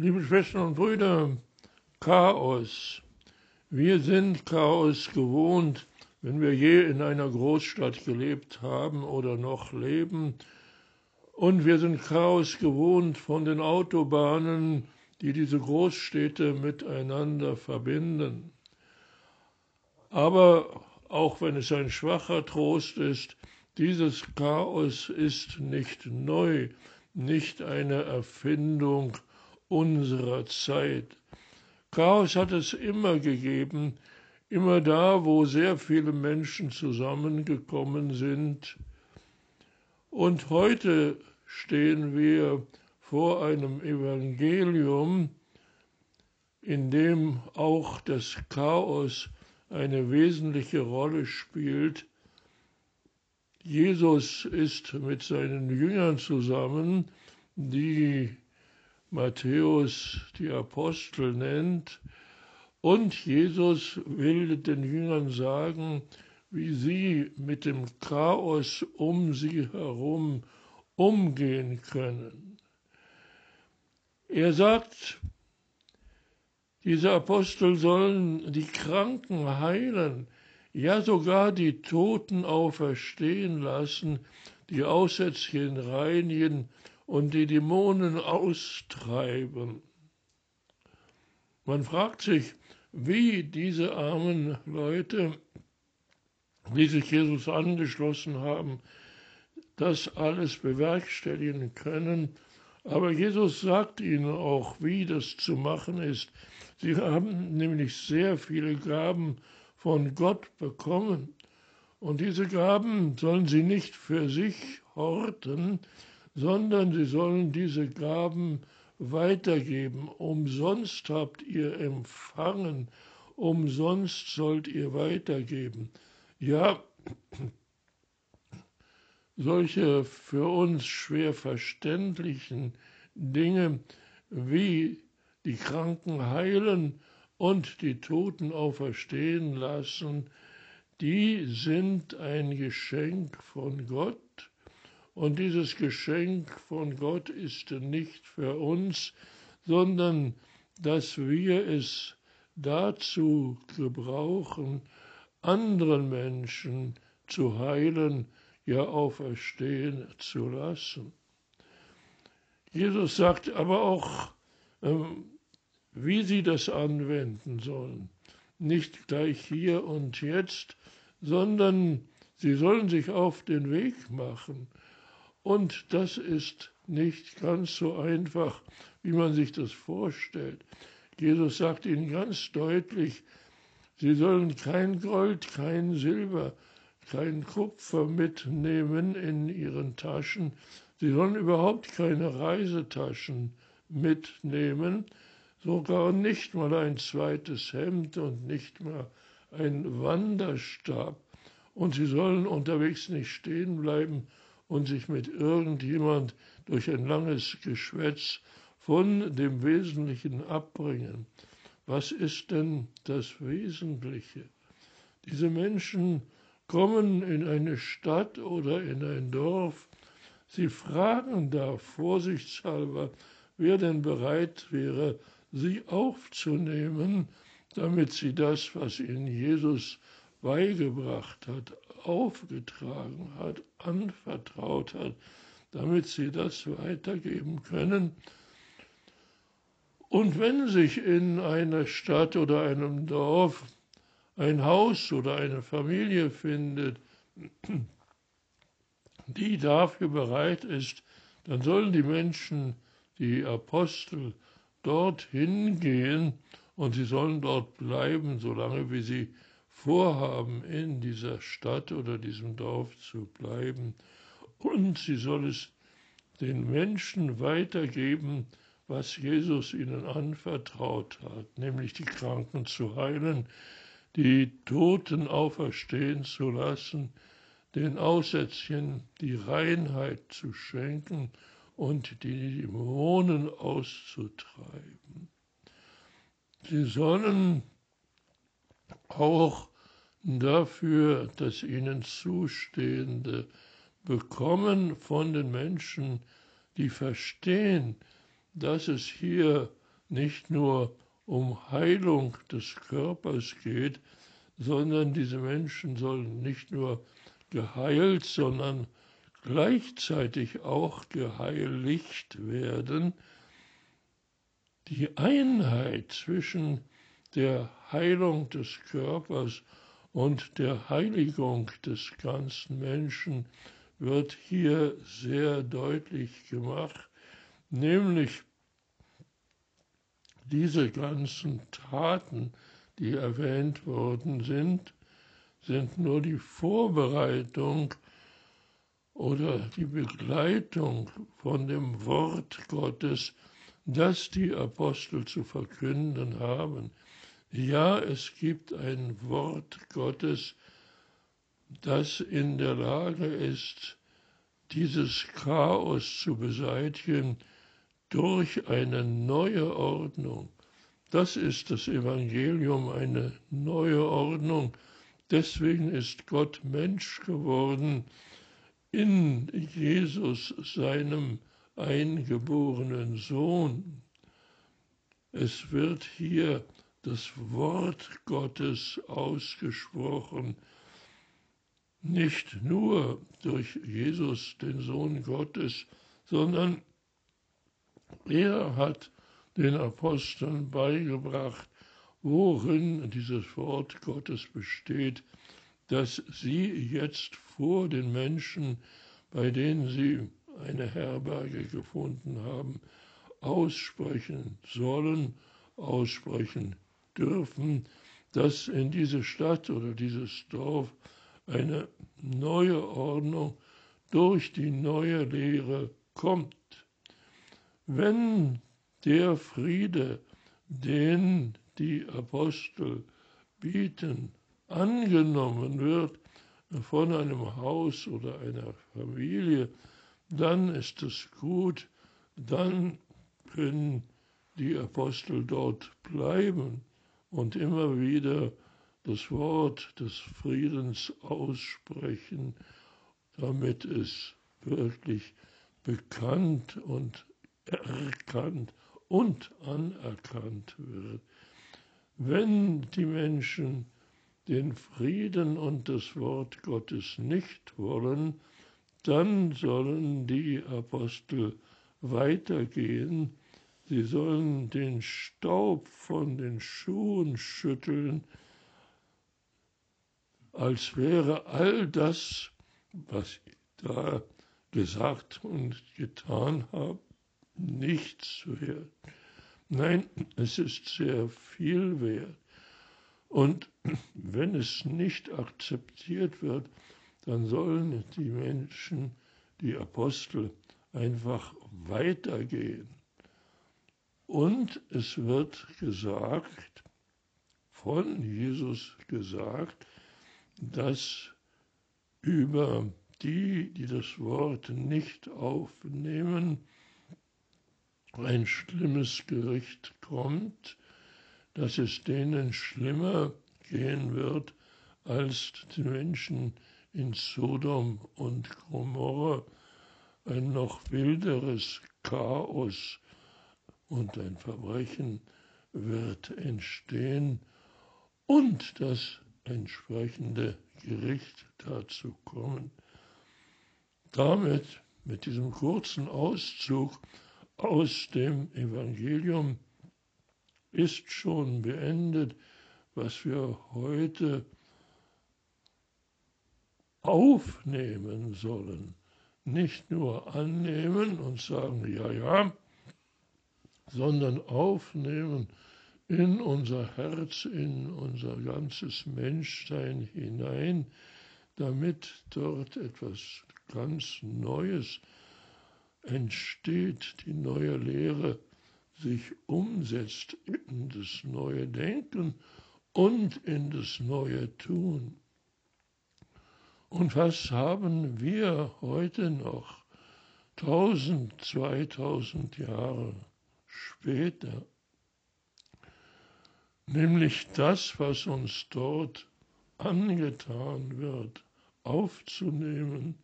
Liebe Schwestern und Brüder, Chaos. Wir sind Chaos gewohnt, wenn wir je in einer Großstadt gelebt haben oder noch leben. Und wir sind Chaos gewohnt von den Autobahnen, die diese Großstädte miteinander verbinden. Aber auch wenn es ein schwacher Trost ist, dieses Chaos ist nicht neu, nicht eine Erfindung unserer Zeit. Chaos hat es immer gegeben, immer da, wo sehr viele Menschen zusammengekommen sind. Und heute stehen wir vor einem Evangelium, in dem auch das Chaos eine wesentliche Rolle spielt. Jesus ist mit seinen Jüngern zusammen, die Matthäus die Apostel nennt. Und Jesus will den Jüngern sagen, wie sie mit dem Chaos um sie herum umgehen können. Er sagt, diese Apostel sollen die Kranken heilen, ja sogar die Toten auferstehen lassen, die Aussätzchen reinigen und die Dämonen austreiben. Man fragt sich, wie diese armen Leute, die sich Jesus angeschlossen haben, das alles bewerkstelligen können. Aber Jesus sagt ihnen auch, wie das zu machen ist. Sie haben nämlich sehr viele Gaben von Gott bekommen. Und diese Gaben sollen sie nicht für sich horten, sondern sie sollen diese Gaben weitergeben. Umsonst habt ihr empfangen, umsonst sollt ihr weitergeben. Ja, solche für uns schwer verständlichen Dinge wie die Kranken heilen und die Toten auferstehen lassen, die sind ein Geschenk von Gott und dieses Geschenk von Gott ist nicht für uns, sondern dass wir es dazu gebrauchen, anderen Menschen zu heilen, ja auferstehen zu lassen. Jesus sagt aber auch, ähm, wie sie das anwenden sollen. Nicht gleich hier und jetzt, sondern sie sollen sich auf den Weg machen und das ist nicht ganz so einfach, wie man sich das vorstellt. Jesus sagt ihnen ganz deutlich, sie sollen kein Gold, kein Silber, kein Kupfer mitnehmen in ihren Taschen. Sie sollen überhaupt keine Reisetaschen mitnehmen, sogar nicht mal ein zweites Hemd und nicht mal ein Wanderstab. Und sie sollen unterwegs nicht stehen bleiben und sich mit irgendjemand durch ein langes Geschwätz von dem Wesentlichen abbringen. Was ist denn das Wesentliche? Diese Menschen kommen in eine Stadt oder in ein Dorf, sie fragen da vorsichtshalber, wer denn bereit wäre, sie aufzunehmen, damit sie das, was ihnen Jesus beigebracht hat, aufgetragen hat, anvertraut hat, damit sie das weitergeben können. Und wenn sich in einer Stadt oder einem Dorf ein Haus oder eine Familie findet, die dafür bereit ist, dann sollen die Menschen, die Apostel, dorthin gehen und sie sollen dort bleiben, solange wie sie vorhaben, in dieser Stadt oder diesem Dorf zu bleiben. Und sie soll es den Menschen weitergeben, was Jesus ihnen anvertraut hat, nämlich die Kranken zu heilen, die Toten auferstehen zu lassen, den Aussätzchen die Reinheit zu schenken und die Dämonen auszutreiben. Sie sollen auch dafür das ihnen Zustehende bekommen von den Menschen, die verstehen, dass es hier nicht nur um Heilung des Körpers geht, sondern diese Menschen sollen nicht nur geheilt, sondern gleichzeitig auch geheiligt werden. Die Einheit zwischen der Heilung des Körpers und der Heiligung des ganzen Menschen wird hier sehr deutlich gemacht, nämlich diese ganzen Taten, die erwähnt worden sind, sind nur die Vorbereitung oder die Begleitung von dem Wort Gottes, das die Apostel zu verkünden haben. Ja, es gibt ein Wort Gottes, das in der Lage ist, dieses Chaos zu beseitigen durch eine neue Ordnung. Das ist das Evangelium, eine neue Ordnung. Deswegen ist Gott Mensch geworden in Jesus, seinem eingeborenen Sohn. Es wird hier das Wort Gottes ausgesprochen, nicht nur durch Jesus, den Sohn Gottes, sondern er hat den Aposteln beigebracht, worin dieses Wort Gottes besteht, das sie jetzt vor den Menschen, bei denen sie eine Herberge gefunden haben, aussprechen sollen, aussprechen dürfen, dass in diese Stadt oder dieses Dorf eine neue Ordnung durch die neue Lehre kommt. Wenn der Friede, den die Apostel bieten, angenommen wird von einem Haus oder einer Familie, dann ist es gut, dann können die Apostel dort bleiben und immer wieder das Wort des Friedens aussprechen, damit es wirklich bekannt und erkannt und anerkannt wird. Wenn die Menschen den Frieden und das Wort Gottes nicht wollen, dann sollen die Apostel weitergehen Sie sollen den Staub von den Schuhen schütteln, als wäre all das, was ich da gesagt und getan habe, nichts wert. Nein, es ist sehr viel wert. Und wenn es nicht akzeptiert wird, dann sollen die Menschen, die Apostel, einfach weitergehen. Und es wird gesagt, von Jesus gesagt, dass über die, die das Wort nicht aufnehmen, ein schlimmes Gericht kommt, dass es denen schlimmer gehen wird als den Menschen in Sodom und Gomorra, ein noch wilderes Chaos und ein Verbrechen wird entstehen und das entsprechende Gericht dazu kommen. Damit, mit diesem kurzen Auszug aus dem Evangelium, ist schon beendet, was wir heute aufnehmen sollen. Nicht nur annehmen und sagen, ja, ja, sondern aufnehmen in unser Herz, in unser ganzes Menschsein hinein, damit dort etwas ganz Neues entsteht, die neue Lehre sich umsetzt in das neue Denken und in das neue Tun. Und was haben wir heute noch, tausend, zweitausend Jahre später, nämlich das, was uns dort angetan wird, aufzunehmen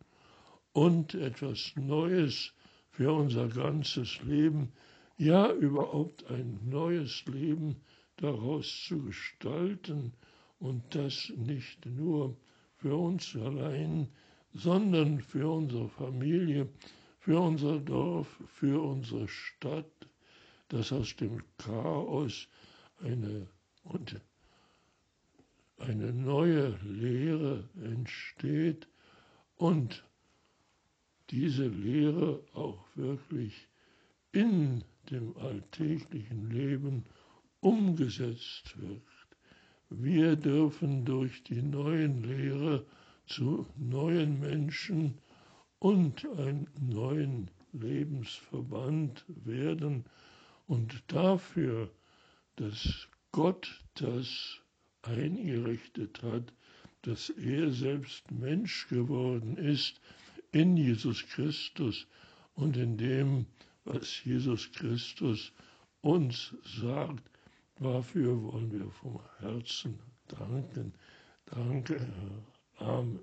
und etwas Neues für unser ganzes Leben ja überhaupt ein neues Leben daraus zu gestalten und das nicht nur für uns allein, sondern für unsere Familie, für unser Dorf, für unsere Stadt, dass aus dem Chaos eine, und eine neue Lehre entsteht und diese Lehre auch wirklich in dem alltäglichen Leben umgesetzt wird. Wir dürfen durch die neuen Lehre zu neuen Menschen und einen neuen Lebensverband werden und dafür, dass Gott das eingerichtet hat, dass er selbst Mensch geworden ist in Jesus Christus und in dem, was Jesus Christus uns sagt. Dafür wollen wir vom Herzen danken. Danke, Herr. Amen.